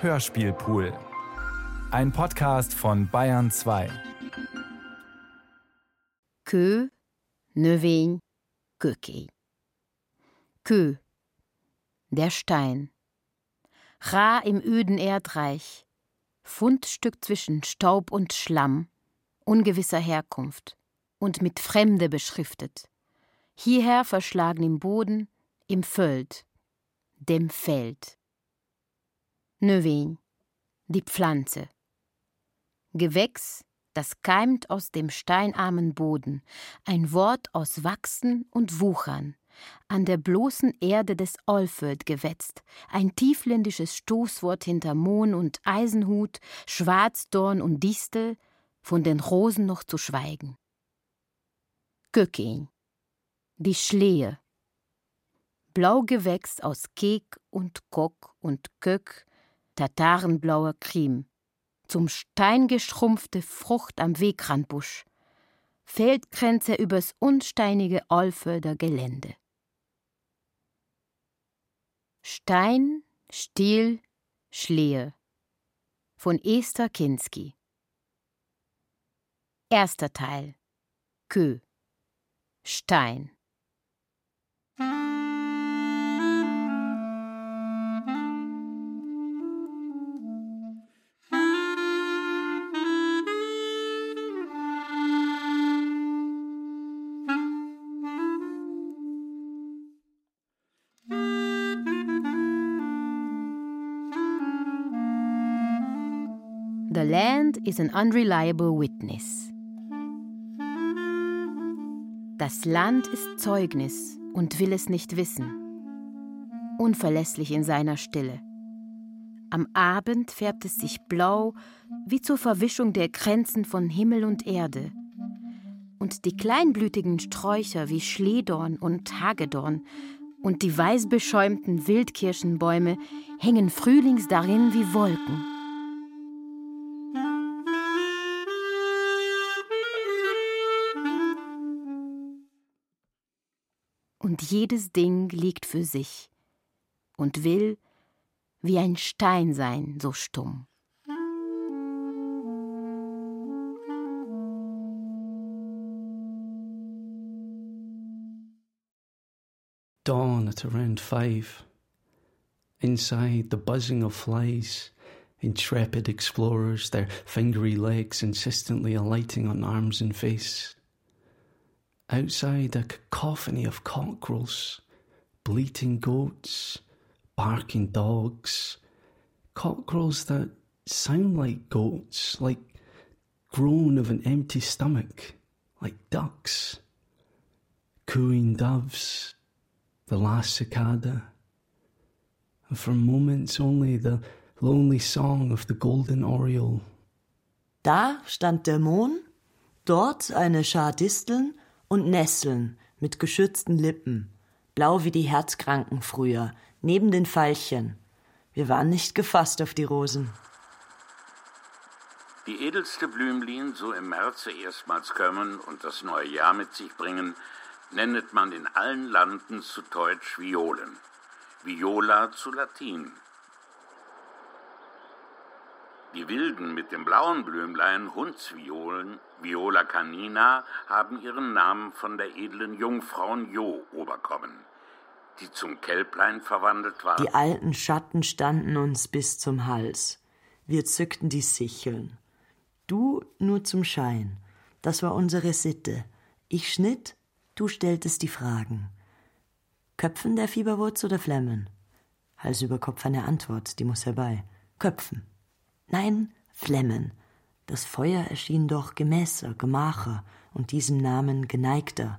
Hörspielpool. Ein Podcast von Bayern 2. Kö, Növein, Köki. Kö, der Stein. Ra im öden Erdreich. Fundstück zwischen Staub und Schlamm, ungewisser Herkunft und mit Fremde beschriftet. Hierher verschlagen im Boden, im Föld, dem Feld. Növein, die Pflanze. Gewächs, das keimt aus dem steinarmen Boden, ein Wort aus Wachsen und Wuchern, an der bloßen Erde des Olföld gewetzt, ein tiefländisches Stoßwort hinter Mohn und Eisenhut, Schwarzdorn und Distel, von den Rosen noch zu schweigen. Göckin, die Schlehe, Blaugewächs aus Kek und Kock und Kök, tatarenblauer Krim, zum Stein geschrumpfte Frucht am Wegrandbusch, Feldkränze übers unsteinige Olfölder Gelände. Stein, Stiel, Schlehe. Von Esther Kinski. Erster Teil. Kö. Stein The land is an unreliable witness. Das Land ist Zeugnis und will es nicht wissen. Unverlässlich in seiner Stille. Am Abend färbt es sich blau, wie zur Verwischung der Grenzen von Himmel und Erde. Und die kleinblütigen Sträucher wie Schledorn und Hagedorn und die weißbeschäumten Wildkirschenbäume hängen frühlings darin wie Wolken. Und jedes Ding liegt für sich und will wie ein Stein sein, so stumm. Dawn at around five. Inside, the buzzing of flies, intrepid explorers, their fingery legs insistently alighting on arms and face. Outside, a cacophony of cockerels, bleating goats, barking dogs, cockerels that sound like goats, like groan of an empty stomach, like ducks, cooing doves, the last cicada, and for moments only the lonely song of the golden oriole. Da stand der Mohn, dort eine Schar Disteln und Nesseln mit geschützten Lippen, blau wie die Herzkranken früher, neben den Veilchen. Wir waren nicht gefasst auf die Rosen. Die edelste Blümlin, so im Märze erstmals kommen und das neue Jahr mit sich bringen, nennet man in allen Landen zu Deutsch Violen. Viola zu Latin. Die wilden mit dem blauen Blümlein Hundsviolen, Viola canina, haben ihren Namen von der edlen Jungfrau Jo oberkommen, die zum Kälblein verwandelt war. Die alten Schatten standen uns bis zum Hals. Wir zückten die Sicheln. Du nur zum Schein. Das war unsere Sitte. Ich schnitt, du stelltest die Fragen. Köpfen der Fieberwurz oder Flemmen? Hals über Kopf eine Antwort, die muss herbei. Köpfen. Nein, Flemmen. Das Feuer erschien doch gemäßer, gemacher und diesem Namen geneigter.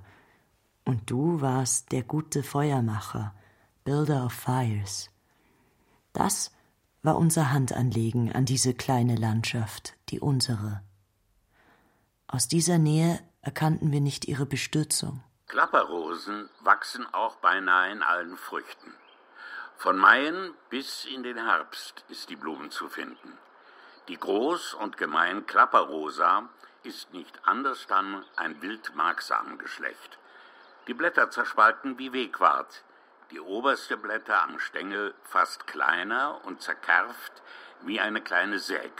Und du warst der gute Feuermacher, Builder of Fires. Das war unser Handanlegen an diese kleine Landschaft, die unsere. Aus dieser Nähe erkannten wir nicht ihre Bestürzung. Klapperrosen wachsen auch beinahe in allen Früchten. Von Maien bis in den Herbst ist die Blume zu finden. Die groß und gemein Klapperrosa ist nicht anders dann ein wildmarksamengeschlecht. Die Blätter zerspalten wie Wegwart, die oberste Blätter am Stängel fast kleiner und zerkerft wie eine kleine Säg.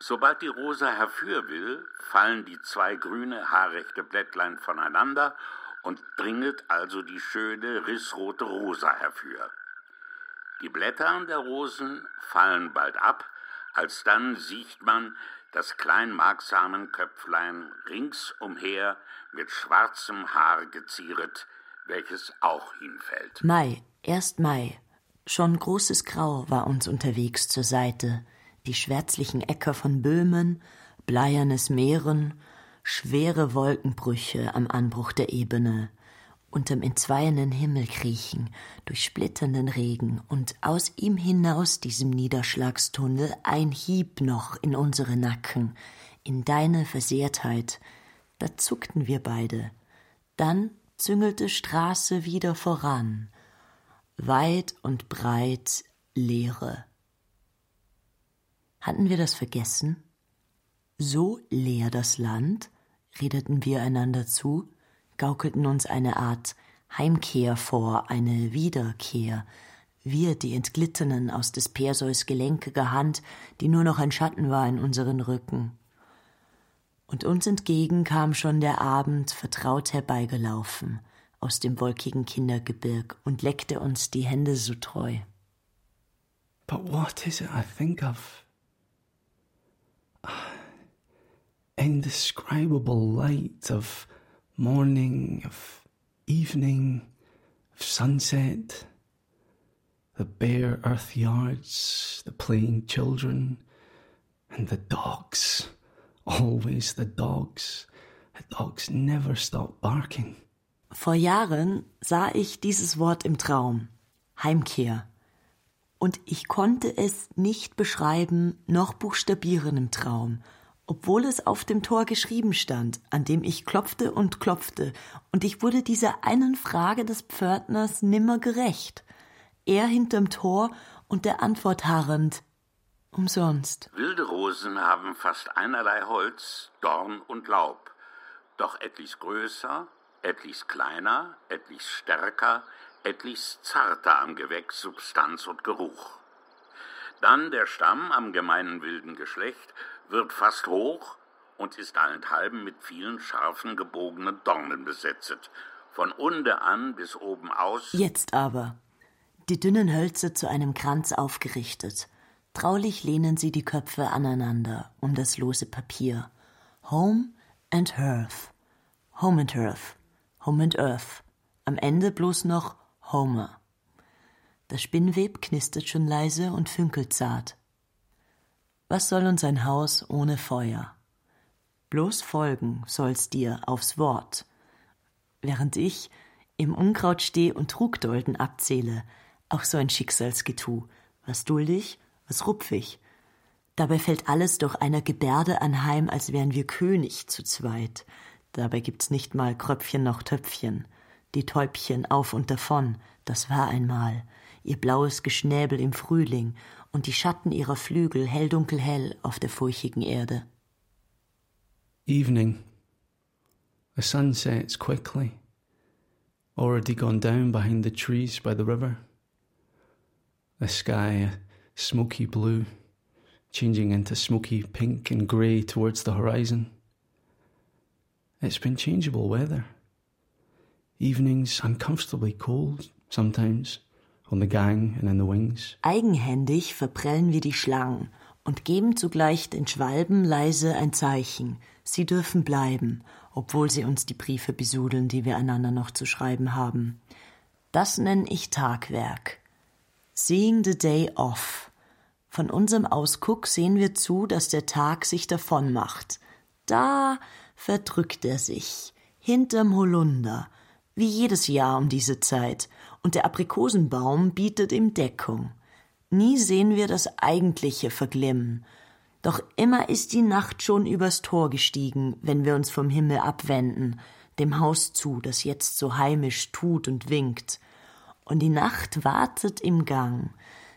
Sobald die Rosa herfür will, fallen die zwei grüne, haarrechte Blättlein voneinander und dringet also die schöne, rissrote Rosa herfür. Die Blätter der Rosen fallen bald ab, alsdann sieht man das kleinmarksamen Köpflein ringsumher mit schwarzem Haar gezieret, welches auch hinfällt. Mai, erst Mai. Schon großes Grau war uns unterwegs zur Seite. Die schwärzlichen Äcker von Böhmen, bleiernes Meeren, schwere Wolkenbrüche am Anbruch der Ebene, unterm entzweienden Himmel kriechen, durch splitternden Regen und aus ihm hinaus diesem Niederschlagstunnel ein Hieb noch in unsere Nacken, in deine Versehrtheit. Da zuckten wir beide. Dann züngelte Straße wieder voran. Weit und breit Leere. Hatten wir das vergessen? So leer das Land? redeten wir einander zu, gaukelten uns eine Art Heimkehr vor, eine Wiederkehr, wir die Entglittenen aus des Perseus gelenkiger Hand, die nur noch ein Schatten war in unseren Rücken. Und uns entgegen kam schon der Abend vertraut herbeigelaufen aus dem wolkigen Kindergebirg und leckte uns die Hände so treu. But what is it I think of? Indescribable light of morning, of evening, of sunset, the bare earth yards, the playing children, and the dogs. Always the dogs. The dogs never stop barking. Vor Jahren sah ich dieses Wort im Traum Heimkehr. Und ich konnte es nicht beschreiben noch buchstabieren im Traum, obwohl es auf dem Tor geschrieben stand, an dem ich klopfte und klopfte, und ich wurde dieser einen Frage des Pförtners nimmer gerecht. Er hinterm Tor und der Antwort harrend umsonst. Wilde Rosen haben fast einerlei Holz, Dorn und Laub, doch etlich größer, etlich kleiner, etlich stärker, etlich zarter am Gewächs, Substanz und Geruch. Dann der Stamm am gemeinen wilden Geschlecht wird fast hoch und ist allenthalben mit vielen scharfen gebogenen Dornen besetzt, von unde an bis oben aus. Jetzt aber. Die dünnen Hölzer zu einem Kranz aufgerichtet. Traulich lehnen sie die Köpfe aneinander um das lose Papier. Home and Hearth. Home and Hearth. Home and Earth. Am Ende bloß noch Homer. Das Spinnweb knistert schon leise und fünkelt zart. Was soll uns ein Haus ohne Feuer? Bloß folgen soll's dir aufs Wort. Während ich im Unkraut steh und Trugdolden abzähle, auch so ein Schicksalsgetu, was duldig, was rupfig. Dabei fällt alles durch einer Gebärde anheim, als wären wir König zu zweit. Dabei gibt's nicht mal Kröpfchen noch Töpfchen. Die Täubchen auf und davon, das war einmal, ihr blaues Geschnäbel im Frühling und die Schatten ihrer Flügel hell dunkel hell auf der furchigen Erde. Evening. The sun sets quickly, already gone down behind the trees by the river. The sky a smoky blue, changing into smoky pink and grey towards the horizon. It's been changeable weather. Evenings uncomfortably cold sometimes Eigenhändig verprellen wir die Schlangen und geben zugleich den Schwalben leise ein Zeichen. Sie dürfen bleiben, obwohl sie uns die Briefe besudeln, die wir einander noch zu schreiben haben. Das nenne ich Tagwerk. Seeing the day off. Von unserem Ausguck sehen wir zu, dass der Tag sich davon macht. Da verdrückt er sich, hinterm Holunder, wie jedes Jahr um diese Zeit, und der Aprikosenbaum bietet ihm Deckung. Nie sehen wir das eigentliche verglimmen, doch immer ist die Nacht schon übers Tor gestiegen, wenn wir uns vom Himmel abwenden, dem Haus zu, das jetzt so heimisch tut und winkt. Und die Nacht wartet im Gang,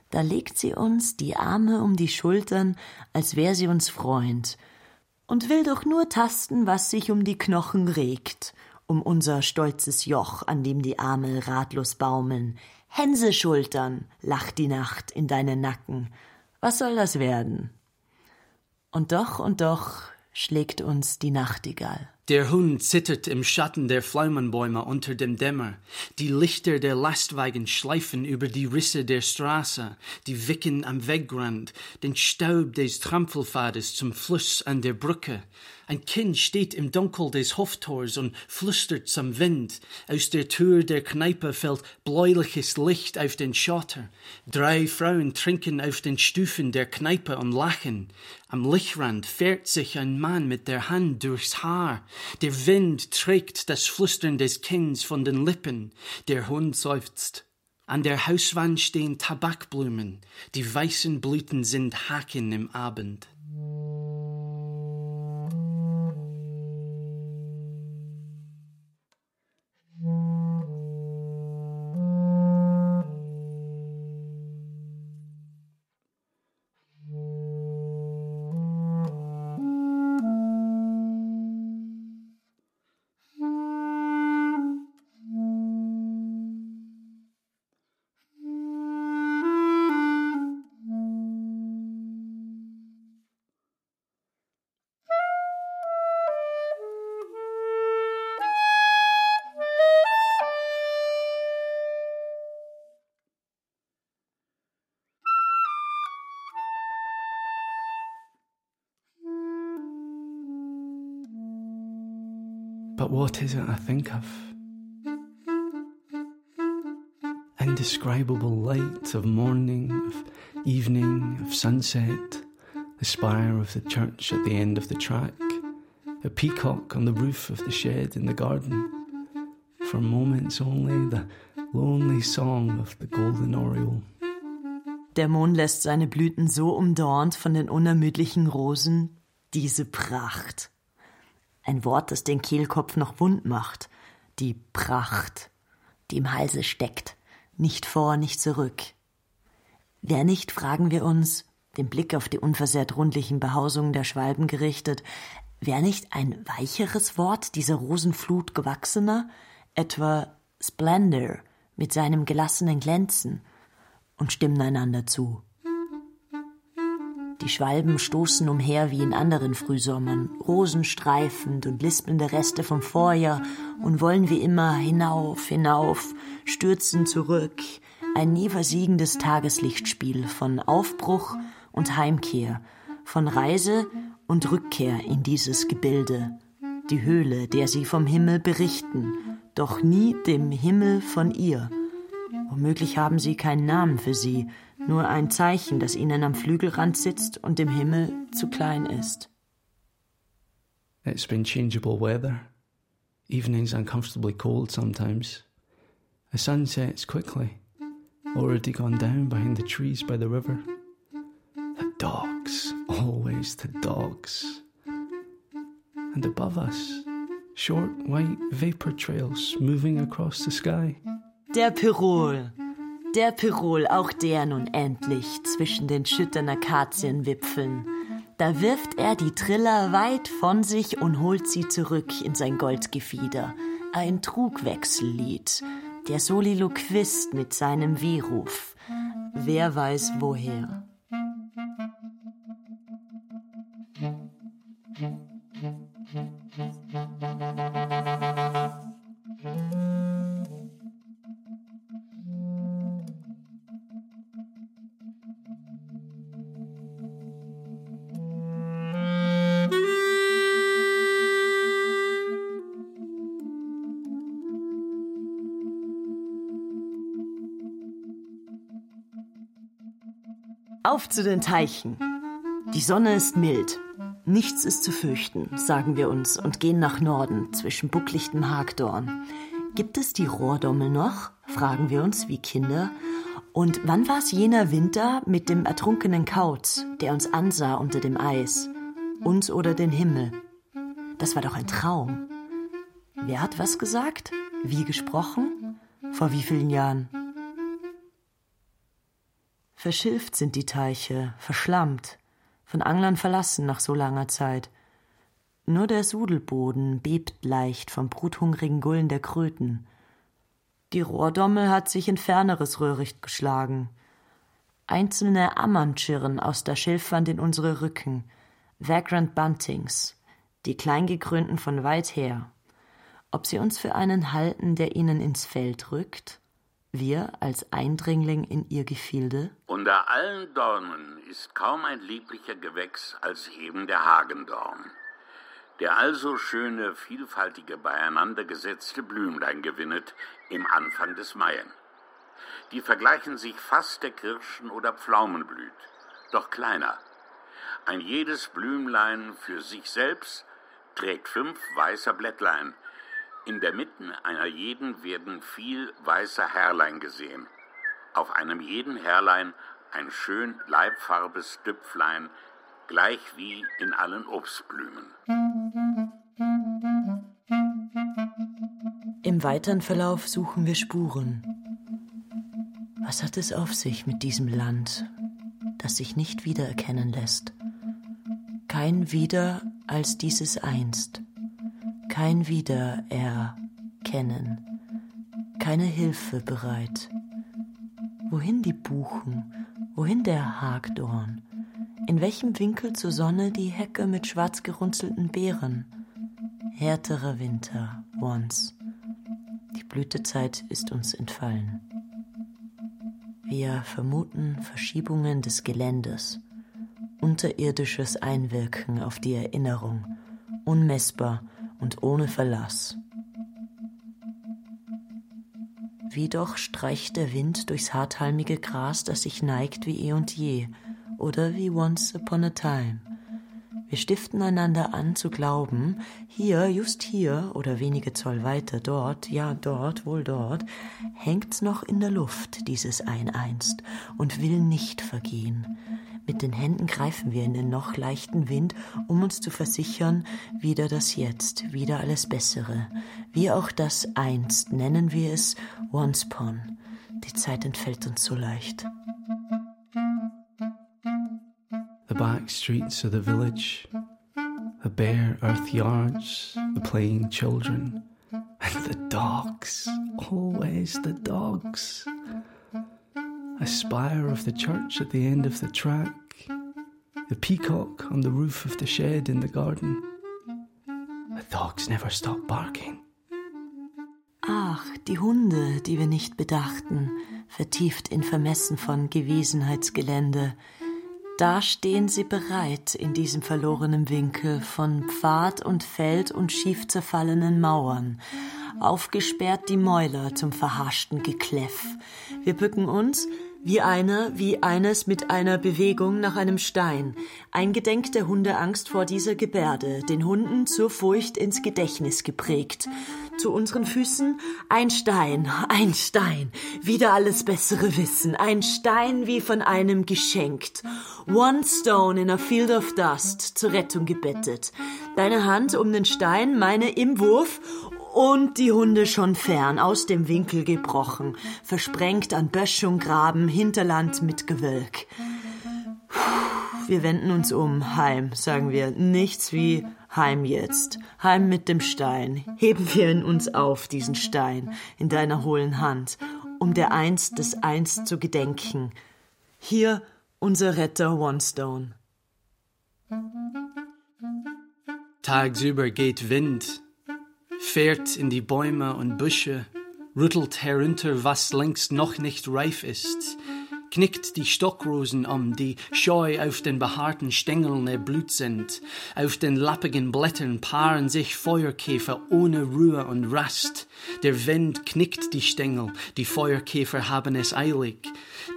da legt sie uns die Arme um die Schultern, als wär sie uns Freund, und will doch nur tasten, was sich um die Knochen regt, um unser stolzes Joch, an dem die Arme ratlos baumeln. Hänseschultern, lacht die Nacht in deinen Nacken. Was soll das werden? Und doch und doch schlägt uns die Nachtigall. Der Hund zittert im Schatten der Pflaumenbäume unter dem Dämmer. Die Lichter der Lastwagen schleifen über die Risse der Straße, die wicken am Wegrand, den Staub des Trampelpfades zum Fluss an der Brücke. Ein Kind steht im Dunkel des Hoftors und flüstert zum Wind. Aus der Tür der Kneipe fällt bläuliches Licht auf den Schotter. Drei Frauen trinken auf den Stufen der Kneipe und lachen. Am Lichtrand fährt sich ein Mann mit der Hand durchs Haar. Der Wind trägt das Flüstern des Kinds von den Lippen. Der Hund seufzt. An der Hauswand stehen Tabakblumen. Die weißen Blüten sind Haken im Abend. But what is it I think of? Indescribable light of morning, of evening, of sunset, the spire of the church at the end of the track, a peacock on the roof of the shed in the garden. For moments only, the lonely song of the golden oriole. Der Mond lässt seine Blüten so umdornt von den unermüdlichen Rosen, diese Pracht. Ein Wort, das den Kehlkopf noch wund macht. Die Pracht, die im Halse steckt. Nicht vor, nicht zurück. Wer nicht, fragen wir uns, den Blick auf die unversehrt rundlichen Behausungen der Schwalben gerichtet, wär nicht ein weicheres Wort dieser Rosenflut gewachsener, etwa Splendor mit seinem gelassenen Glänzen, und stimmen einander zu. Die Schwalben stoßen umher wie in anderen Frühsommern, rosenstreifend und lispelnde Reste vom Vorjahr und wollen wie immer hinauf, hinauf, stürzen zurück. Ein nie versiegendes Tageslichtspiel von Aufbruch und Heimkehr, von Reise und Rückkehr in dieses Gebilde. Die Höhle, der sie vom Himmel berichten, doch nie dem Himmel von ihr. Womöglich haben sie keinen Namen für sie, nur ein Zeichen, das ihnen am Flügelrand sitzt und dem Himmel zu klein ist. It's been changeable weather. Evenings uncomfortably cold sometimes. The sun sets quickly, already gone down behind the trees by the river. The dogs, always the dogs. And above us, short white vapor trails moving across the sky. Der Pirol. Der Pirol, auch der nun endlich zwischen den schüttern Akazienwipfeln. Da wirft er die Triller weit von sich und holt sie zurück in sein Goldgefieder. Ein Trugwechsellied. Der Soliloquist mit seinem Wehruf. Wer weiß woher. Auf zu den Teichen. Die Sonne ist mild. Nichts ist zu fürchten, sagen wir uns und gehen nach Norden zwischen bucklichtem Hagdorn. Gibt es die Rohrdommel noch? fragen wir uns wie Kinder. Und wann war es jener Winter mit dem ertrunkenen Kauz, der uns ansah unter dem Eis? Uns oder den Himmel? Das war doch ein Traum. Wer hat was gesagt? Wie gesprochen? Vor wie vielen Jahren? Verschilft sind die Teiche, verschlammt, von Anglern verlassen nach so langer Zeit. Nur der Sudelboden bebt leicht vom bruthungrigen Gullen der Kröten. Die Rohrdommel hat sich in ferneres Röhricht geschlagen. Einzelne Ammernschirren aus der Schilfwand in unsere Rücken, Vagrant Buntings, die Kleingekrönten von weit her. Ob sie uns für einen halten, der ihnen ins Feld rückt? Wir als Eindringling in ihr Gefilde? Unter allen Dornen ist kaum ein lieblicher Gewächs als eben der Hagendorn, der also schöne, vielfaltige, beieinander gesetzte Blümlein gewinnet im Anfang des Maien. Die vergleichen sich fast der Kirschen- oder Pflaumenblüt, doch kleiner. Ein jedes Blümlein für sich selbst trägt fünf weißer Blättlein, in der Mitte einer jeden werden viel weißer Härlein gesehen. Auf einem jeden Härlein ein schön leibfarbes Düpflein, gleich wie in allen Obstblümen. Im weiteren Verlauf suchen wir Spuren. Was hat es auf sich mit diesem Land, das sich nicht wiedererkennen lässt? Kein Wieder als dieses einst kein Wiedererkennen, keine Hilfe bereit. Wohin die Buchen, wohin der Hagdorn, in welchem Winkel zur Sonne die Hecke mit schwarz gerunzelten Beeren? Härterer Winter, once. Die Blütezeit ist uns entfallen. Wir vermuten Verschiebungen des Geländes, unterirdisches Einwirken auf die Erinnerung, unmessbar und ohne Verlass. Wie doch streicht der Wind durchs harthalmige Gras, das sich neigt wie eh und je, oder wie once upon a time. Wir stiften einander an zu glauben, hier, just hier oder wenige Zoll weiter dort, ja dort, wohl dort, hängt's noch in der Luft, dieses Ein-Einst, und will nicht vergehen. Mit den Händen greifen wir in den noch leichten Wind, um uns zu versichern, wieder das Jetzt, wieder alles Bessere. Wie auch das Einst, nennen wir es Once Pon. Die Zeit entfällt uns so leicht. The back streets of the village, the bare earth yards, the playing children, and the dogs, always the dogs. A spire of the church at the end of the track, the peacock on the roof of the shed in the garden. The dogs never stop barking. Ach, die Hunde, die wir nicht bedachten, vertieft in Vermessen von Gewesenheitsgelände. Da stehen sie bereit in diesem verlorenen Winkel von Pfad und Feld und schief zerfallenen Mauern. Aufgesperrt die Mäuler zum verhaschten Gekläff. Wir bücken uns, wie einer, wie eines mit einer Bewegung nach einem Stein, eingedenk der Hundeangst vor dieser Gebärde, den Hunden zur Furcht ins Gedächtnis geprägt. Zu unseren Füßen ein Stein, ein Stein, wieder alles bessere Wissen, ein Stein wie von einem geschenkt. One stone in a field of dust, zur Rettung gebettet. Deine Hand um den Stein, meine im Wurf und die Hunde schon fern, aus dem Winkel gebrochen, versprengt an Böschung, Graben, Hinterland mit Gewölk. Wir wenden uns um, heim, sagen wir, nichts wie heim jetzt, heim mit dem Stein. Heben wir in uns auf, diesen Stein, in deiner hohlen Hand, um der Einst des Einst zu gedenken. Hier unser Retter Onestone. Tagsüber geht Wind, fährt in die Bäume und Büsche, rüttelt herunter, was längst noch nicht reif ist, knickt die Stockrosen um, die scheu auf den behaarten Stängeln erblüht sind. Auf den lappigen Blättern paaren sich Feuerkäfer ohne Ruhe und Rast. Der Wind knickt die Stängel, die Feuerkäfer haben es eilig.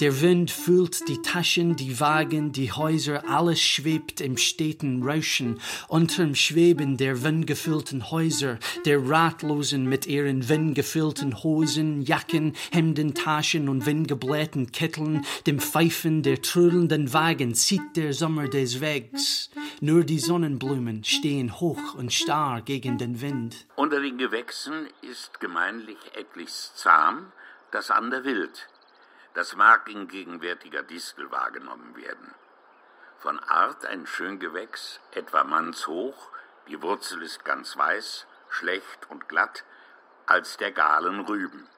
Der Wind füllt die Taschen, die Wagen, die Häuser, alles schwebt im steten Rauschen. Unterm Schweben der windgefüllten Häuser, der Ratlosen mit ihren windgefüllten Hosen, Jacken, Hemden, Taschen und windgeblähten Kitteln, dem Pfeifen der trödelnden Wagen zieht der Sommer des Wegs. Nur die Sonnenblumen stehen hoch und starr gegen den Wind. Unter den Gewächsen ist gemeinlich etliches zahm, das andere wild. Das mag in gegenwärtiger Distel wahrgenommen werden. Von Art ein schön Gewächs, etwa mannshoch, Die Wurzel ist ganz weiß, schlecht und glatt als der Galen Rüben.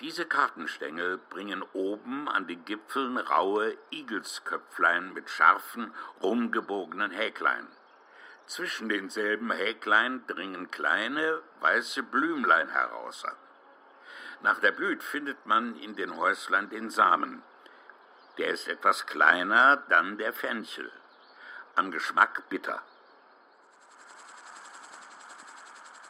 Diese Kartenstängel bringen oben an den Gipfeln raue Igelsköpflein mit scharfen, rumgebogenen Häklein. Zwischen denselben Häklein dringen kleine, weiße Blümlein heraus. Nach der Blüt findet man in den Häuslein den Samen. Der ist etwas kleiner, dann der Fenchel. Am Geschmack bitter.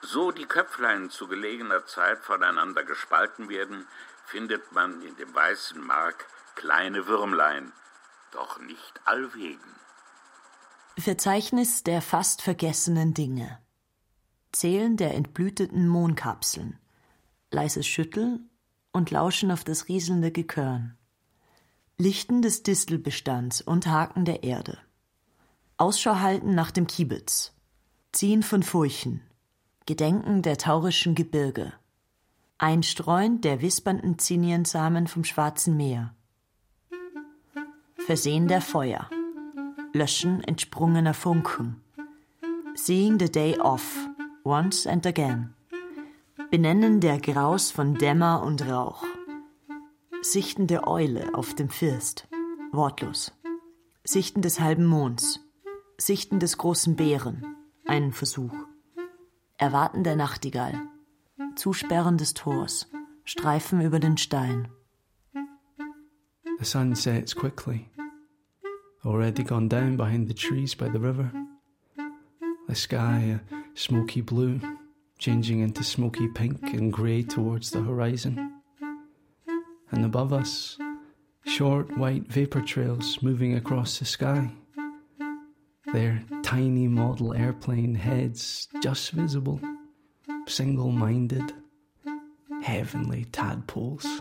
So die Köpflein zu gelegener Zeit voneinander gespalten werden, findet man in dem weißen Mark kleine Würmlein, doch nicht allwegen. Verzeichnis der fast vergessenen Dinge. Zählen der entblüteten Mohnkapseln. Leises Schütteln und Lauschen auf das rieselnde Gekörn. Lichten des Distelbestands und Haken der Erde. Ausschau halten nach dem Kiebitz. Ziehen von Furchen. Gedenken der taurischen Gebirge. Einstreuen der wispernden Ziniensamen vom Schwarzen Meer. Versehen der Feuer. Löschen entsprungener Funken. Seeing the day off, once and again. Benennen der Graus von Dämmer und Rauch. Sichten der Eule auf dem First, wortlos. Sichten des halben Monds. Sichten des großen Bären, einen Versuch. Erwarten der Nachtigall. Zusperren des Tors. Streifen über den Stein. The sun sets quickly. Already gone down behind the trees by the river. The sky a smoky blue, changing into smoky pink and grey towards the horizon. And above us, short white vapour trails moving across the sky their tiny model airplane heads just visible, single minded, heavenly tadpoles.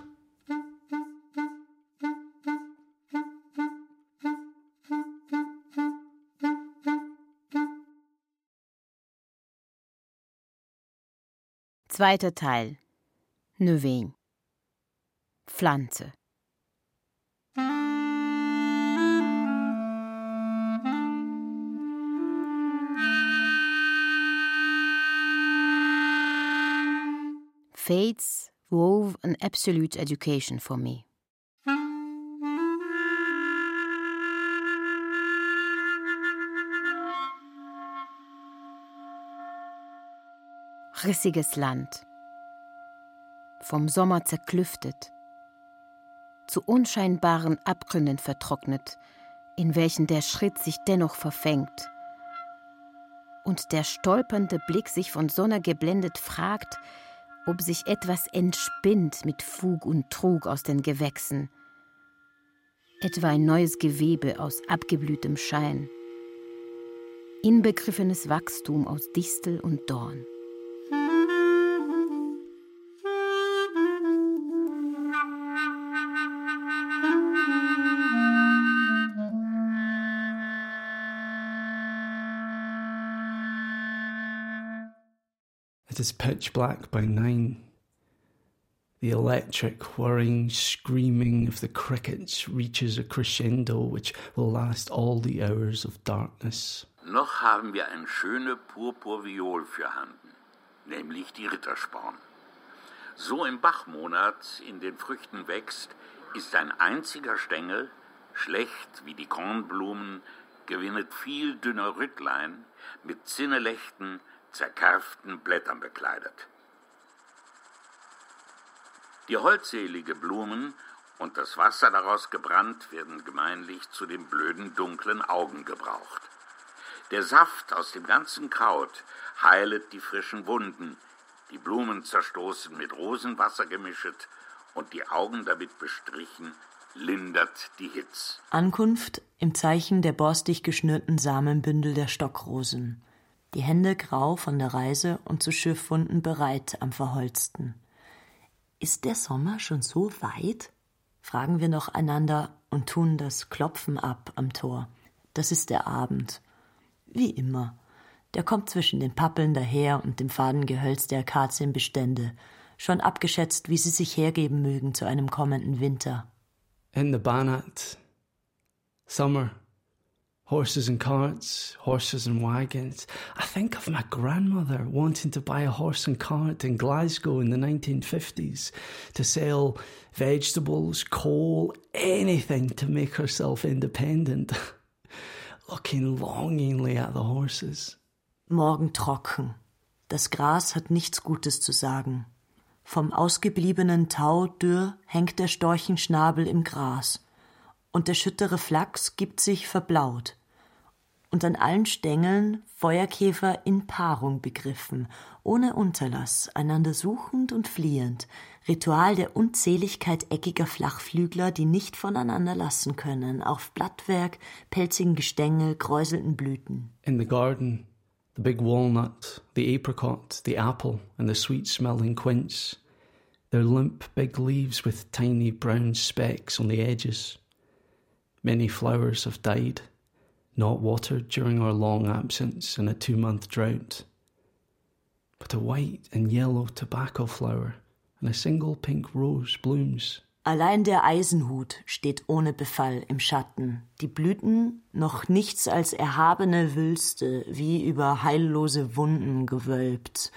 Zweiter Teil. Neuvain. Pflanze. Fates wove an absolute education for me. Rissiges Land, vom Sommer zerklüftet, zu unscheinbaren Abgründen vertrocknet, in welchen der Schritt sich dennoch verfängt, und der stolpernde Blick sich von Sonne geblendet fragt, ob sich etwas entspinnt mit Fug und Trug aus den Gewächsen, etwa ein neues Gewebe aus abgeblühtem Schein, inbegriffenes Wachstum aus Distel und Dorn. It is pitch black by nine. The electric whirring screaming of the crickets reaches a crescendo which will last all the hours of darkness. Noch haben wir ein schöne Purpurviol fürhanden, nämlich die Rittersporn. So im Bachmonat in den Früchten wächst, ist ein einziger Stängel, schlecht wie die Kornblumen, gewinnet viel dünner Rüttlein mit Zinnelechten, zerkerften Blättern bekleidet. Die holdselige Blumen und das Wasser daraus gebrannt werden gemeinlich zu den blöden dunklen Augen gebraucht. Der Saft aus dem ganzen Kraut heilet die frischen Wunden, die Blumen zerstoßen mit Rosenwasser gemischet und die Augen damit bestrichen, lindert die Hitz. Ankunft im Zeichen der borstig geschnürten Samenbündel der Stockrosen die Hände grau von der Reise und zu Schiffwunden bereit am Verholzten. Ist der Sommer schon so weit? fragen wir noch einander und tun das Klopfen ab am Tor. Das ist der Abend. Wie immer. Der kommt zwischen den Pappeln daher und dem faden Gehölz der Akazienbestände, schon abgeschätzt, wie sie sich hergeben mögen zu einem kommenden Winter. In the Banat, summer, Horses and carts, horses and wagons. I think of my grandmother wanting to buy a horse and cart in Glasgow in the 1950s to sell vegetables, coal, anything to make herself independent. Looking longingly at the horses. Morgen trocken. Das Gras hat nichts Gutes zu sagen. Vom ausgebliebenen Tau dürr hängt der Storchenschnabel im Gras und der schüttere Flachs gibt sich verblaut. Und an allen Stängeln Feuerkäfer in Paarung begriffen, ohne Unterlass, einander suchend und fliehend, Ritual der Unzähligkeit eckiger Flachflügler, die nicht voneinander lassen können, auf Blattwerk, pelzigen Gestänge, kräuselnden Blüten. In the garden, the big walnut, the apricot, the apple, and the sweet smelling quince, their limp big leaves with tiny brown specks on the edges. Many flowers have died, not watered during our long absence in a two month drought. But a white and yellow tobacco flower and a single pink rose blooms. Allein der Eisenhut steht ohne Befall im Schatten, die Blüten noch nichts als erhabene Wülste, wie über heillose Wunden gewölbt,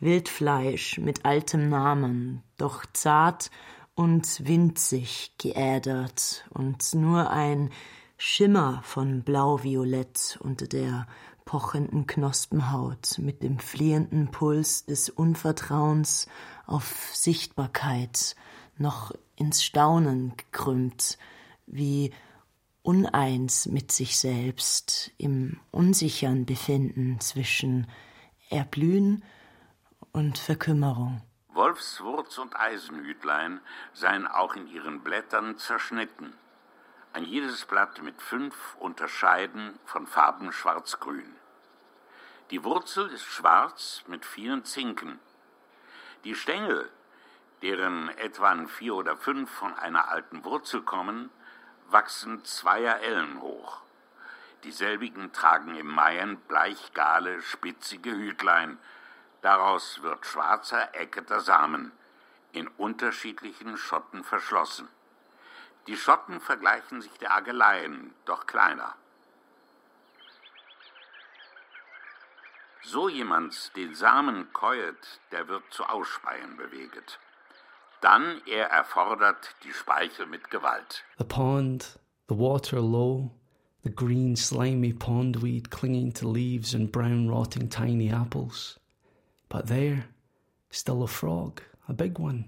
Wildfleisch mit altem Namen, doch zart und winzig geädert und nur ein Schimmer von blau-violett unter der pochenden Knospenhaut mit dem fliehenden Puls des Unvertrauens auf Sichtbarkeit noch ins Staunen gekrümmt, wie uneins mit sich selbst im unsichern Befinden zwischen Erblühen und Verkümmerung. Wolfswurz und Eisenhütlein seien auch in ihren Blättern zerschnitten. Ein jedes Blatt mit fünf Unterscheiden von Farben schwarz-grün. Die Wurzel ist schwarz mit vielen Zinken. Die Stängel, deren etwa vier oder fünf von einer alten Wurzel kommen, wachsen zweier Ellen hoch. Dieselbigen tragen im Maien bleichgale, spitzige Hütlein, Daraus wird schwarzer, ecketer Samen, in unterschiedlichen Schotten verschlossen. Die Schotten vergleichen sich der Ageleien, doch kleiner. So jemand den Samen keuet, der wird zu Ausspeien beweget. Dann er erfordert die Speichel mit Gewalt. The pond, the water low, the green slimy pondweed clinging to leaves and brown rotting tiny apples. But there, still a frog, a big one,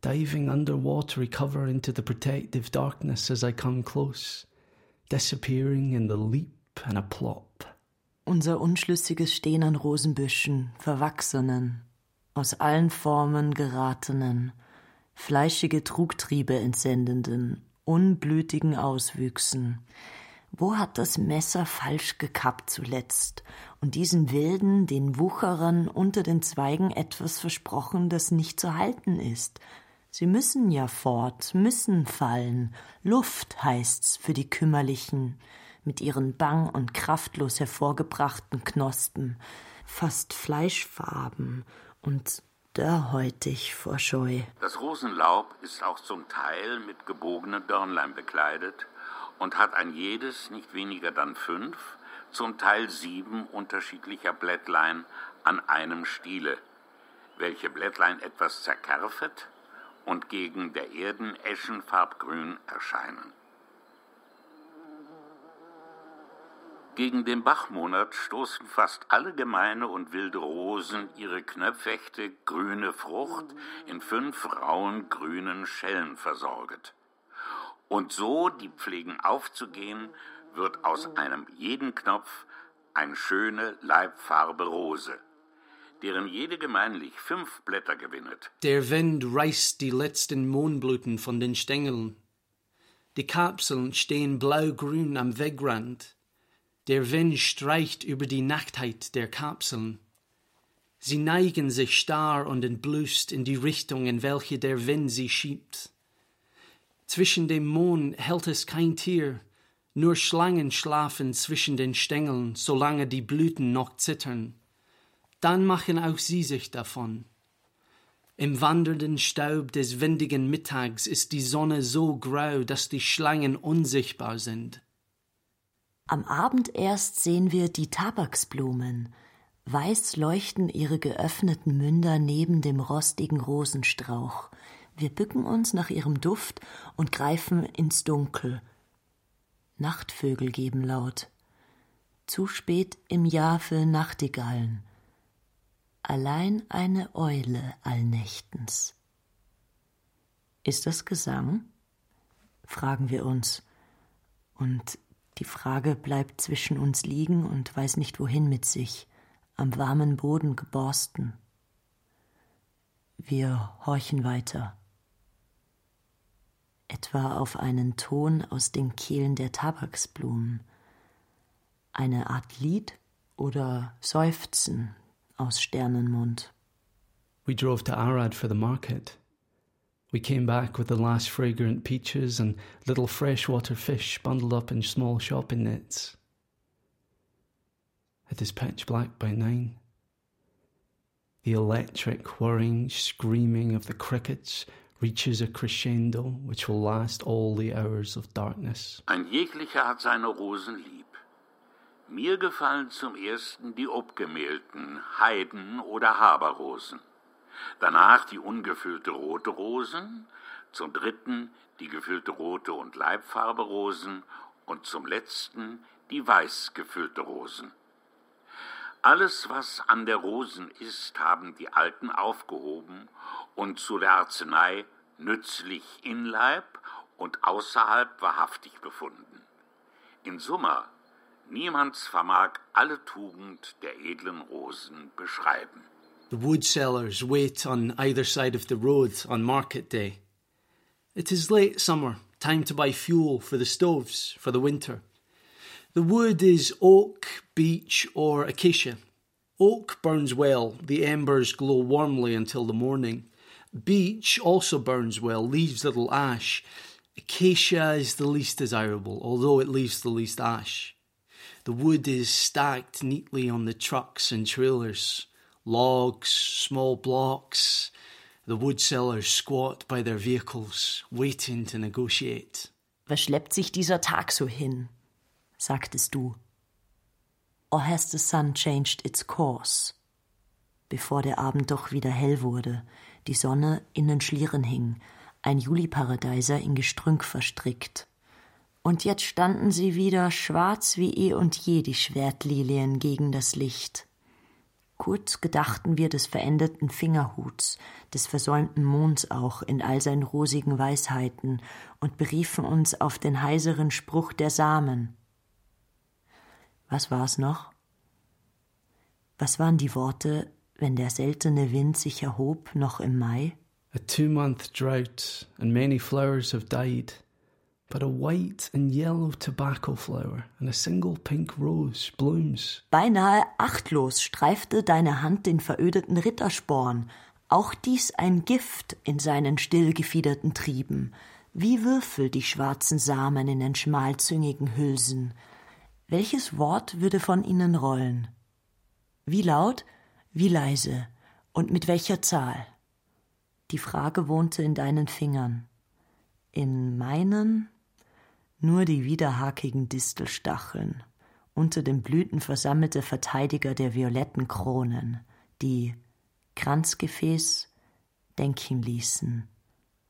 diving under watery cover into the protective darkness as I come close, disappearing in the leap and a plop. Unser unschlüssiges Stehen an Rosenbüschen, verwachsenen, aus allen Formen geratenen, fleischige Trugtriebe entsendenden, unblütigen Auswüchsen, wo hat das Messer falsch gekappt zuletzt und diesen Wilden, den Wucherern unter den Zweigen etwas versprochen, das nicht zu halten ist? Sie müssen ja fort, müssen fallen. Luft heißt's für die Kümmerlichen, mit ihren bang und kraftlos hervorgebrachten Knospen, fast Fleischfarben und dörrhäutig vor Scheu. Das Rosenlaub ist auch zum Teil mit gebogenen Dörnlein bekleidet und hat ein jedes nicht weniger dann fünf, zum Teil sieben unterschiedlicher Blättlein an einem Stiele, welche Blättlein etwas zerkerfet und gegen der Erden eschenfarbgrün erscheinen. Gegen den Bachmonat stoßen fast alle gemeine und wilde Rosen ihre knöpfechte grüne Frucht in fünf rauen grünen Schellen versorget. Und so, die pflegen aufzugehen, wird aus einem jeden Knopf eine schöne Leibfarbe Rose, deren jede gemeinlich fünf Blätter gewinnet. Der Wind reißt die letzten Mohnblüten von den Stängeln. Die Kapseln stehen blaugrün am Wegrand. Der Wind streicht über die Nacktheit der Kapseln. Sie neigen sich starr und entblößt in die Richtung, in welche der Wind sie schiebt. Zwischen dem Mond hält es kein Tier, nur Schlangen schlafen zwischen den Stängeln, solange die Blüten noch zittern. Dann machen auch sie sich davon. Im wandernden Staub des windigen Mittags ist die Sonne so grau, dass die Schlangen unsichtbar sind. Am Abend erst sehen wir die Tabaksblumen. Weiß leuchten ihre geöffneten Münder neben dem rostigen Rosenstrauch. Wir bücken uns nach ihrem Duft und greifen ins Dunkel. Nachtvögel geben laut. Zu spät im Jahr für Nachtigallen. Allein eine Eule allnächtens. Ist das Gesang? fragen wir uns. Und die Frage bleibt zwischen uns liegen und weiß nicht wohin mit sich, am warmen Boden geborsten. Wir horchen weiter. Etwa auf einen Ton aus den Kehlen der Tabaksblumen. Eine Art Lied oder Seufzen aus Sternenmund. We drove to Arad for the market. We came back with the last fragrant peaches and little freshwater fish bundled up in small shopping nets. It is pitch black by nine. The electric whirring, screaming of the crickets reaches a crescendo which will last all the hours of darkness. Ein jeglicher hat seine Rosen lieb. Mir gefallen zum ersten die obgemehlten Heiden- oder Haberrosen danach die ungefüllte rote Rosen, zum dritten die gefüllte rote und Leibfarbe Rosen und zum letzten die weiß gefüllte Rosen. Alles, was an der Rosen ist, haben die Alten aufgehoben und zu der Arznei nützlich in Leib und außerhalb wahrhaftig befunden. In Summa, niemands vermag alle Tugend der edlen Rosen beschreiben. The wood sellers wait on either side of the road on market day. It is late summer, time to buy fuel for the stoves for the winter. The wood is oak, beech, or acacia. Oak burns well, the embers glow warmly until the morning. Beech also burns well, leaves little ash. Acacia is the least desirable, although it leaves the least ash. The wood is stacked neatly on the trucks and trailers logs, small blocks. The wood sellers squat by their vehicles, waiting to negotiate. Was schleppt sich dieser Tag so hin? sagtest du. Or has the sun changed its course? Bevor der Abend doch wieder hell wurde, die Sonne in den Schlieren hing, ein Juliparadeiser in Gestrünk verstrickt. Und jetzt standen sie wieder schwarz wie eh und je die Schwertlilien gegen das Licht. Kurz gedachten wir des veränderten Fingerhuts, des versäumten Monds auch in all seinen rosigen Weisheiten und beriefen uns auf den heiseren Spruch der Samen. Was war's noch? Was waren die Worte, wenn der seltene Wind sich erhob, noch im Mai? A two-month drought, and many flowers have died but a white and yellow tobacco flower and a single pink rose blooms. Beinahe achtlos streifte deine Hand den verödeten Rittersporn, auch dies ein Gift in seinen stillgefiederten Trieben, wie Würfel die schwarzen Samen in den schmalzüngigen Hülsen. Welches Wort würde von ihnen rollen? Wie laut, wie leise und mit welcher Zahl? Die Frage wohnte in deinen Fingern. In meinen nur die widerhakigen Distelstacheln, unter den Blüten versammelte Verteidiger der violetten Kronen, die Kranzgefäß denken ließen.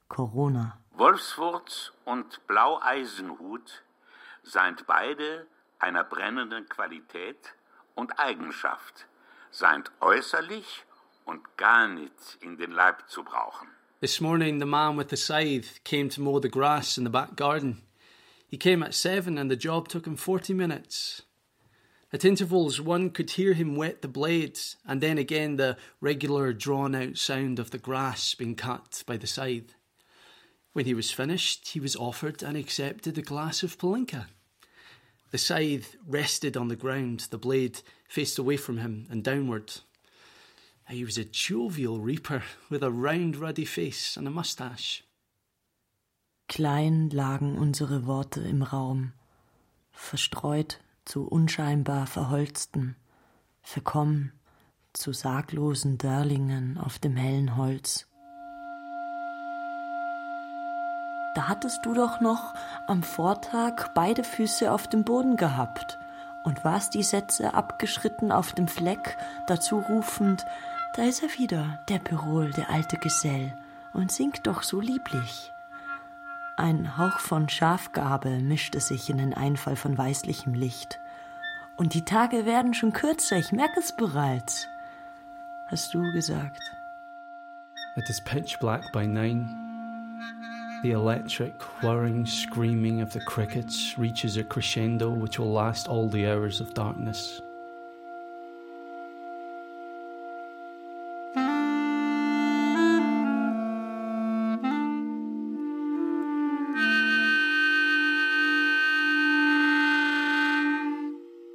Corona. Wolfswurz und Blaueisenhut seid beide einer brennenden Qualität und Eigenschaft, äußerlich und gar nicht in den Leib zu brauchen. This morning the man with the scythe came to mow the grass in the back garden. He came at seven and the job took him 40 minutes. At intervals, one could hear him wet the blades, and then again the regular drawn out sound of the grass being cut by the scythe. When he was finished, he was offered and accepted a glass of palinka. The scythe rested on the ground, the blade faced away from him and downward. He was a jovial reaper with a round, ruddy face and a moustache. Klein lagen unsere Worte im Raum, verstreut zu unscheinbar verholzten, verkommen zu saglosen Dörlingen auf dem hellen Holz. Da hattest du doch noch am Vortag beide Füße auf dem Boden gehabt und warst die Sätze abgeschritten auf dem Fleck, dazu rufend, da ist er wieder, der Pirol, der alte Gesell, und singt doch so lieblich. Ein Hauch von Schafgabe mischte sich in den Einfall von weißlichem Licht. Und die Tage werden schon kürzer, ich merke es bereits, hast du gesagt. It is pitch black by nine. The electric whirring screaming of the crickets reaches a crescendo which will last all the hours of darkness.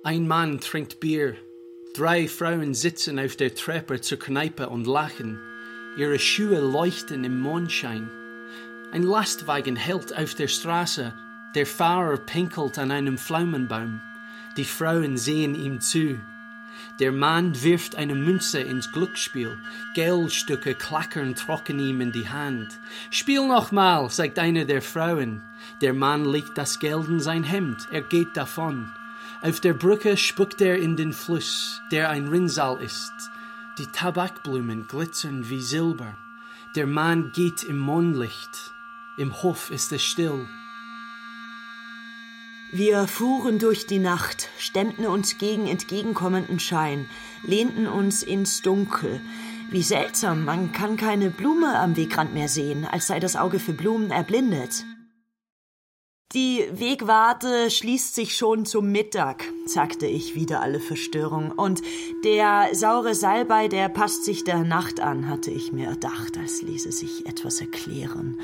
Ein Mann trinkt Bier. Drei Frauen sitzen auf der Treppe zur Kneipe und lachen. Ihre Schuhe leuchten im Mondschein. Ein Lastwagen hält auf der Straße. Der Fahrer pinkelt an einem Pflaumenbaum. Die Frauen sehen ihm zu. Der Mann wirft eine Münze ins Glücksspiel. Geldstücke klackern trocken ihm in die Hand. Spiel nochmal, sagt eine der Frauen. Der Mann legt das Geld in sein Hemd. Er geht davon. Auf der Brücke spuckt er in den Fluss, der ein Rinnsal ist. Die Tabakblumen glitzern wie Silber. Der Mann geht im Mondlicht. Im Hof ist es still. Wir fuhren durch die Nacht, stemmten uns gegen entgegenkommenden Schein, lehnten uns ins Dunkel. Wie seltsam, man kann keine Blume am Wegrand mehr sehen, als sei das Auge für Blumen erblindet. Die Wegwarte schließt sich schon zum Mittag, sagte ich wieder alle Verstörung. Und der saure Salbei, der passt sich der Nacht an, hatte ich mir erdacht, als ließe sich etwas erklären.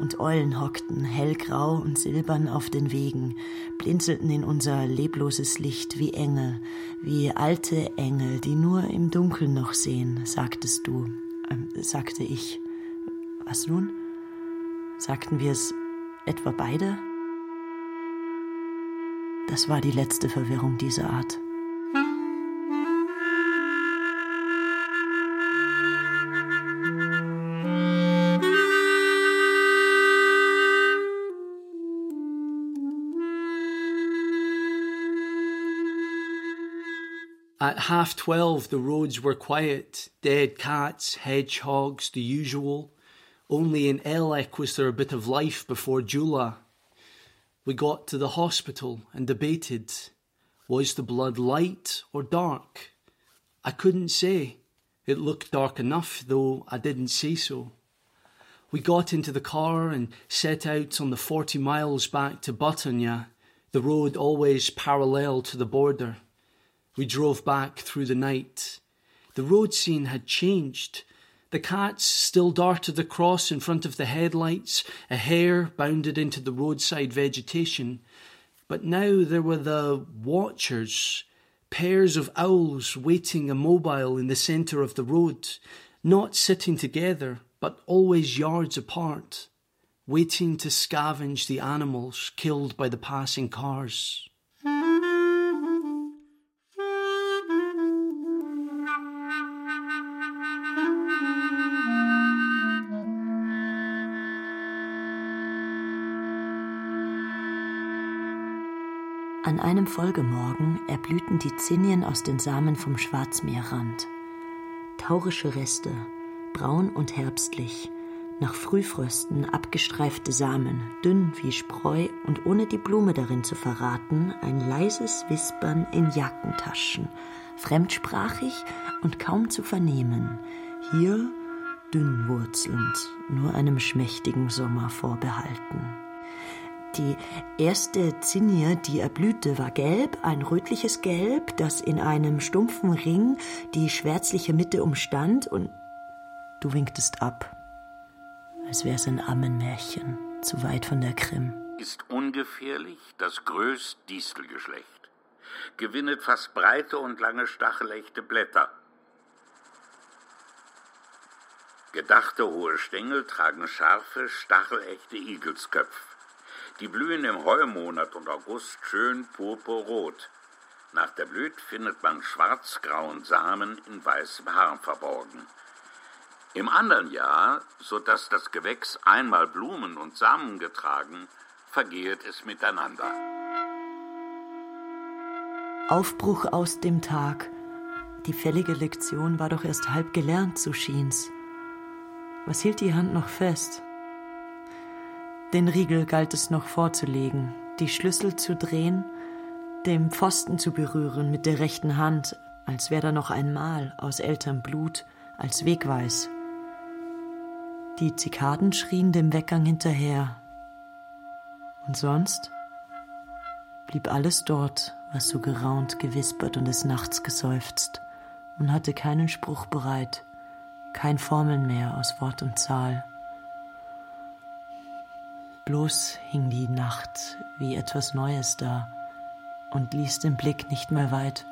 Und Eulen hockten hellgrau und silbern auf den Wegen, blinzelten in unser lebloses Licht wie Engel, wie alte Engel, die nur im Dunkeln noch sehen, sagtest du, äh, sagte ich. Was nun? Sagten wir es etwa beide? Das war die letzte Verwirrung dieser Art. At half twelve, the roads were quiet. Dead cats, hedgehogs, the usual. Only in Elec was there a bit of life before Jula. We got to the hospital and debated was the blood light or dark? I couldn't say. It looked dark enough, though I didn't say so. We got into the car and set out on the 40 miles back to Buttonia, the road always parallel to the border. We drove back through the night. The road scene had changed. The cats still darted across in front of the headlights, a hare bounded into the roadside vegetation. But now there were the watchers, pairs of owls waiting immobile in the centre of the road, not sitting together, but always yards apart, waiting to scavenge the animals killed by the passing cars. Einem Folgemorgen erblühten die Zinnien aus den Samen vom Schwarzmeerrand. Taurische Reste, braun und herbstlich, nach Frühfrösten abgestreifte Samen, dünn wie Spreu und ohne die Blume darin zu verraten, ein leises Wispern in Jackentaschen, fremdsprachig und kaum zu vernehmen. Hier dünnwurzelnd, nur einem schmächtigen Sommer vorbehalten. Die erste Zinnie, die erblühte, war gelb, ein rötliches Gelb, das in einem stumpfen Ring die schwärzliche Mitte umstand, und du winktest ab, als wär's ein Ammenmärchen, zu weit von der Krim. Ist ungefährlich das größt Distelgeschlecht. Gewinnet fast breite und lange stachelechte Blätter. Gedachte hohe Stängel tragen scharfe, stachelechte Igelsköpfe. Die blühen im Heumonat und August schön purpurrot. Nach der Blüt findet man schwarzgrauen Samen in weißem Haar verborgen. Im anderen Jahr, so dass das Gewächs einmal Blumen und Samen getragen, vergeht es miteinander. Aufbruch aus dem Tag. Die fällige Lektion war doch erst halb gelernt, so schien's. Was hielt die Hand noch fest? Den Riegel galt es noch vorzulegen, die Schlüssel zu drehen, dem Pfosten zu berühren mit der rechten Hand, als wäre da noch ein Mal aus älterem Blut, als Wegweis. Die Zikaden schrien dem Weggang hinterher. Und sonst blieb alles dort, was so geraunt, gewispert und des Nachts geseufzt, und hatte keinen Spruch bereit, kein Formeln mehr aus Wort und Zahl. Bloß hing die Nacht wie etwas Neues da und ließ den Blick nicht mehr weit.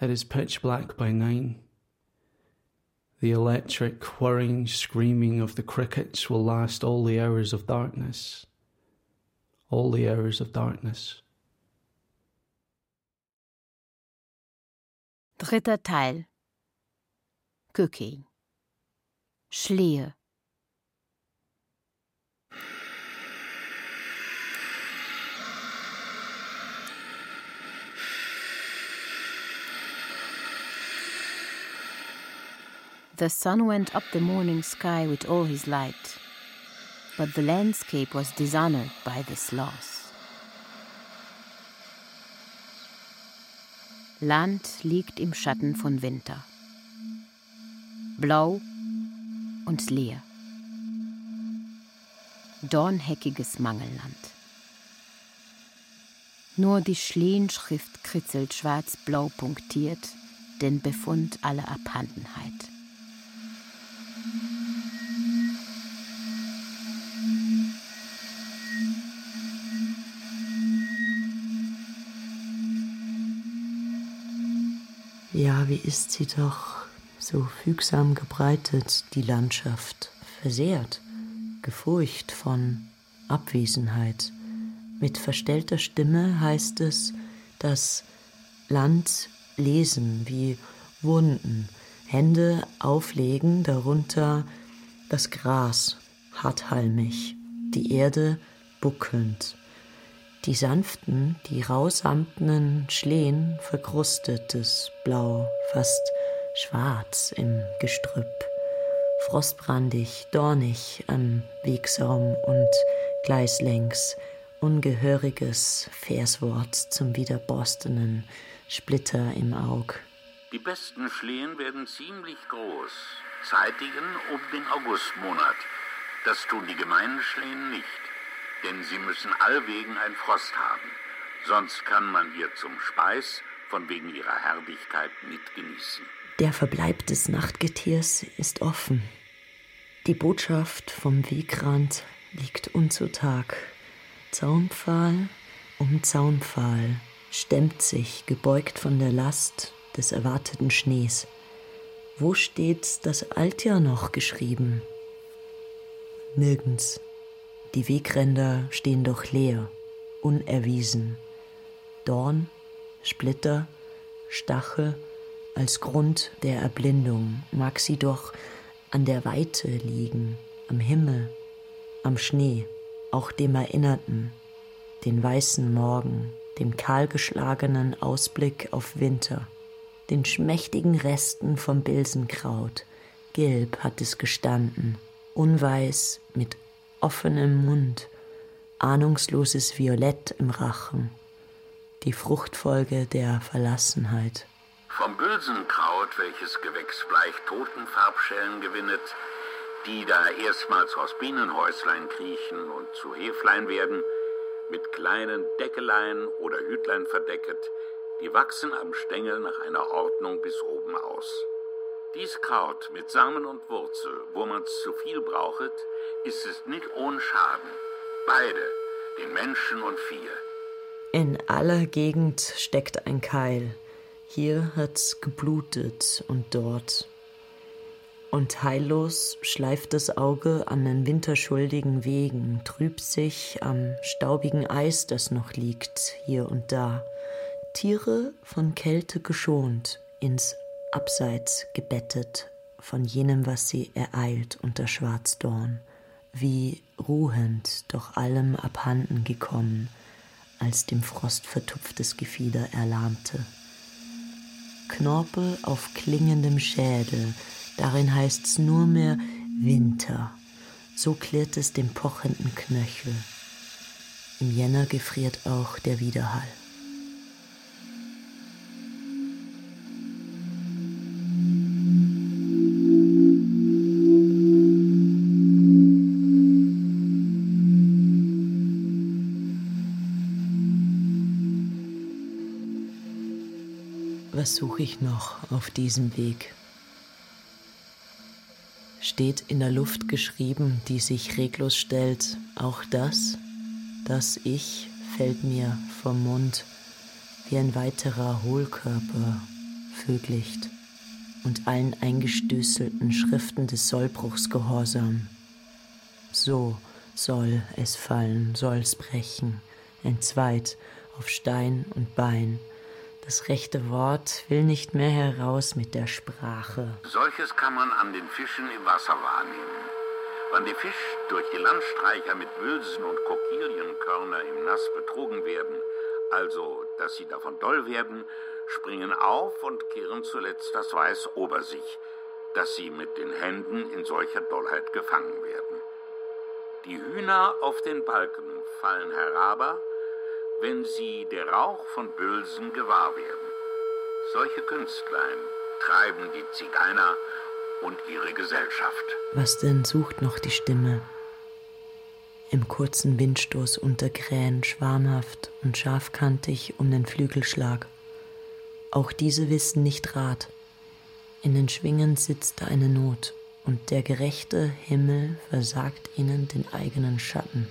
It is pitch black by nine. The electric whirring screaming of the crickets will last all the hours of darkness. All the hours of darkness. Dritter Teil. Cookie. Schlehe. The sun went up the morning sky with all his light, but the landscape was dishonored by this loss. Land liegt im Schatten von Winter. Blau und leer. Dornheckiges Mangelland. Nur die Schlehenschrift kritzelt schwarz-blau punktiert den Befund aller Abhandenheit. Ja, wie ist sie doch so fügsam gebreitet, die Landschaft, versehrt, gefurcht von Abwesenheit. Mit verstellter Stimme heißt es, das Land lesen wie Wunden, Hände auflegen, darunter das Gras harthalmig, die Erde buckelnd, die sanften, die rausamtenen Schlehen verkrustetes Blau, fast schwarz im Gestrüpp, frostbrandig, dornig am Wegsaum und gleislängs, ungehöriges Verswort zum wiederborstenen Splitter im Aug. Die besten Schlehen werden ziemlich groß, zeitigen um den Augustmonat. Das tun die gemeinen Schlehen nicht denn sie müssen allwegen ein Frost haben, sonst kann man ihr zum Speis von wegen ihrer Herrlichkeit nicht genießen. Der Verbleib des Nachtgetiers ist offen. Die Botschaft vom Wegrand liegt unzutag. Zaunpfahl um Zaunpfahl stemmt sich, gebeugt von der Last des erwarteten Schnees. Wo steht das Altjahr noch geschrieben? Nirgends. Die Wegränder stehen doch leer, unerwiesen. Dorn, Splitter, Stachel als Grund der Erblindung mag sie doch an der Weite liegen, am Himmel, am Schnee, auch dem Erinnerten, den weißen Morgen, dem kahlgeschlagenen Ausblick auf Winter, den schmächtigen Resten vom Bilsenkraut. Gelb hat es gestanden, unweiß mit offenem Mund, ahnungsloses Violett im Rachen, die Fruchtfolge der Verlassenheit. Vom Bülsenkraut, welches Gewächs bleich Totenfarbschellen gewinnet, die da erstmals aus Bienenhäuslein kriechen und zu Heflein werden, mit kleinen Deckelein oder Hütlein verdecket, die wachsen am Stängel nach einer Ordnung bis oben aus. Dies Kraut mit Samen und Wurzel, wo man's zu viel brauchet, ist es nicht ohne Schaden. Beide, den Menschen und Vieh. In aller Gegend steckt ein Keil. Hier hat's geblutet und dort. Und heillos schleift das Auge an den winterschuldigen Wegen, trübt sich am staubigen Eis, das noch liegt, hier und da. Tiere von Kälte geschont, ins Abseits gebettet von jenem, was sie ereilt unter Schwarzdorn, wie ruhend doch allem abhanden gekommen, als dem Frost vertupftes Gefieder erlahmte. Knorpel auf klingendem Schädel, darin heißt's nur mehr Winter, so klirrt es dem pochenden Knöchel. Im Jänner gefriert auch der Widerhall. Suche ich noch auf diesem Weg? Steht in der Luft geschrieben, die sich reglos stellt, auch das? Das Ich fällt mir vom Mund wie ein weiterer Hohlkörper, Vöglicht und allen eingestößelten Schriften des Sollbruchs gehorsam. So soll es fallen, soll's brechen, entzweit auf Stein und Bein, das rechte Wort will nicht mehr heraus mit der Sprache. Solches kann man an den Fischen im Wasser wahrnehmen. Wann die Fisch durch die Landstreicher mit Wülsen und Kokilienkörner im Nass betrogen werden, also dass sie davon doll werden, springen auf und kehren zuletzt das Weiß ober sich, dass sie mit den Händen in solcher Dollheit gefangen werden. Die Hühner auf den Balken fallen herab, wenn sie der Rauch von Bülsen gewahr werden. Solche Künstlein treiben die Zigeuner und ihre Gesellschaft. Was denn sucht noch die Stimme? Im kurzen Windstoß unter Krähen schwarmhaft und scharfkantig um den Flügelschlag. Auch diese wissen nicht Rat. In den Schwingen sitzt eine Not, und der gerechte Himmel versagt ihnen den eigenen Schatten.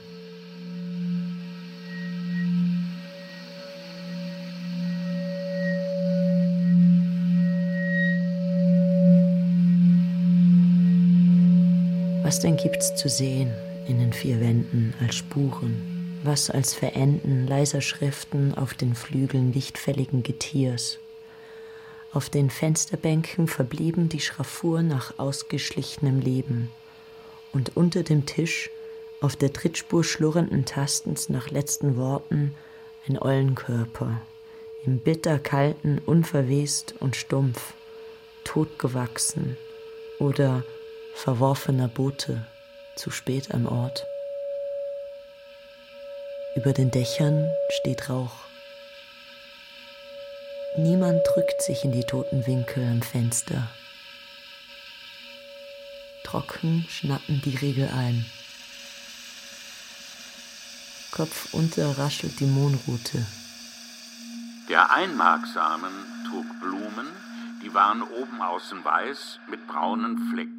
Was denn gibt's zu sehen in den vier Wänden als Spuren? Was als Verenden leiser Schriften auf den Flügeln lichtfälligen Getiers? Auf den Fensterbänken verblieben die Schraffuren nach ausgeschlichenem Leben. Und unter dem Tisch, auf der Trittspur schlurrenden Tastens nach letzten Worten, ein Eulenkörper, im bitterkalten, unverwest und stumpf, totgewachsen oder verworfener Boote, zu spät am Ort. Über den Dächern steht Rauch. Niemand drückt sich in die toten Winkel am Fenster. Trocken schnappen die Riegel ein. Kopf unter raschelt die Mohnrute. Der Einmarksamen trug Blumen, die waren oben außen weiß mit braunen Flecken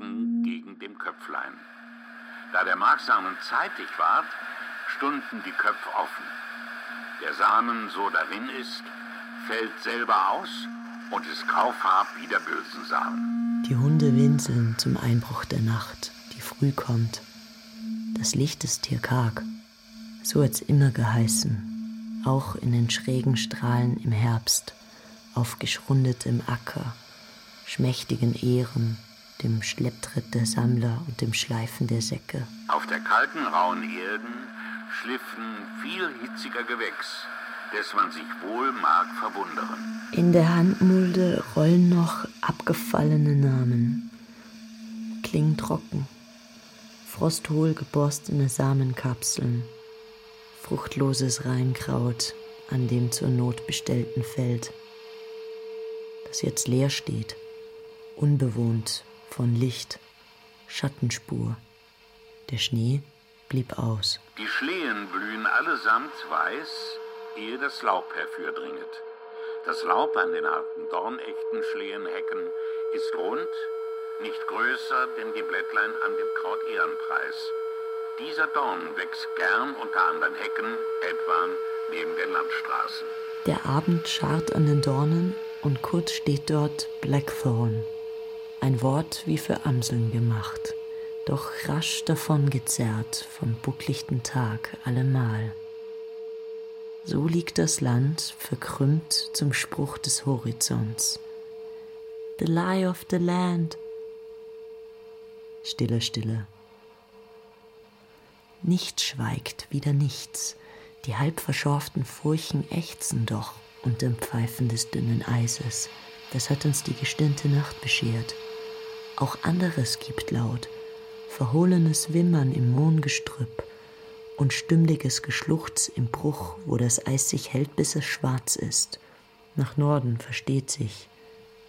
Köpflein. Da der Marksamen zeitig ward, stunden die Köpfe offen. Der Samen, so darin ist, fällt selber aus und ist graufarb wie der Bösensamen. Die Hunde winseln zum Einbruch der Nacht, die früh kommt. Das Licht ist hier karg, so hat's immer geheißen, auch in den schrägen Strahlen im Herbst, auf geschrundetem Acker, schmächtigen Ehren, dem Schlepptritt der Sammler und dem Schleifen der Säcke. Auf der kalten, rauen Erden schliffen viel hitziger Gewächs, des man sich wohl mag verwundern. In der Handmulde rollen noch abgefallene Namen, klingen trocken, frosthohl geborstene Samenkapseln, fruchtloses Reinkraut an dem zur Not bestellten Feld, das jetzt leer steht, unbewohnt von Licht, Schattenspur. Der Schnee blieb aus. Die Schlehen blühen allesamt weiß, ehe das Laub herfürdringet. Das Laub an den harten dornechten Schlehenhecken ist rund, nicht größer, denn die Blättlein an dem Kraut Ehrenpreis. Dieser Dorn wächst gern unter anderen Hecken, etwa neben den Landstraßen. Der Abend scharrt an den Dornen und kurz steht dort Blackthorn ein Wort wie für Amseln gemacht, doch rasch davon gezerrt vom bucklichten Tag allemal. So liegt das Land verkrümmt zum Spruch des Horizonts, the lie of the land. Stille, Stille. Nichts schweigt, wieder nichts. Die halb verschorften Furchen ächzen doch unter dem Pfeifen des dünnen Eises. Das hat uns die gestirnte Nacht beschert. Auch anderes gibt laut, verhohlenes Wimmern im Mohngestrüpp und stümmliges Geschluchz im Bruch, wo das Eis sich hält, bis es schwarz ist. Nach Norden versteht sich,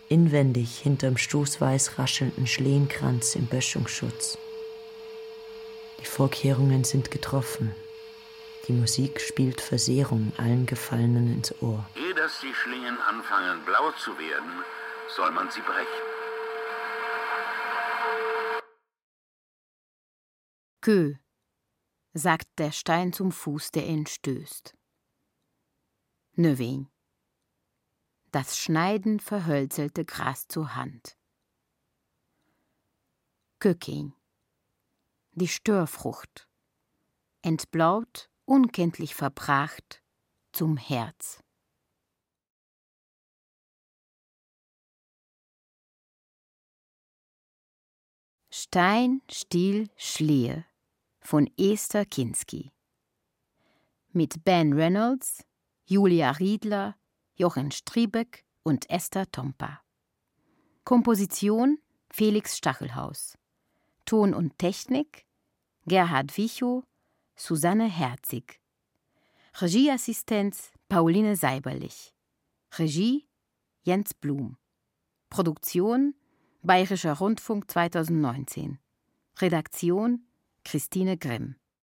inwendig hinterm stoßweiß raschelnden Schlehnkranz im Böschungsschutz. Die Vorkehrungen sind getroffen. Die Musik spielt Versehrung allen Gefallenen ins Ohr. Ehe dass die Schlingen anfangen blau zu werden, soll man sie brechen. Kö, sagt der Stein zum Fuß, der ihn stößt. Nöwing. Das schneiden verhölzelte Gras zur Hand. Köking. Die Störfrucht. Entblaut, unkenntlich verbracht, zum Herz. Stein, Stiel, Schlehe von Esther Kinski. Mit Ben Reynolds, Julia Riedler, Jochen Striebeck und Esther Tompa. Komposition Felix Stachelhaus. Ton und Technik Gerhard Wichow, Susanne Herzig. Regieassistenz Pauline Seiberlich. Regie Jens Blum. Produktion Bayerischer Rundfunk 2019. Redaktion Christine Grimm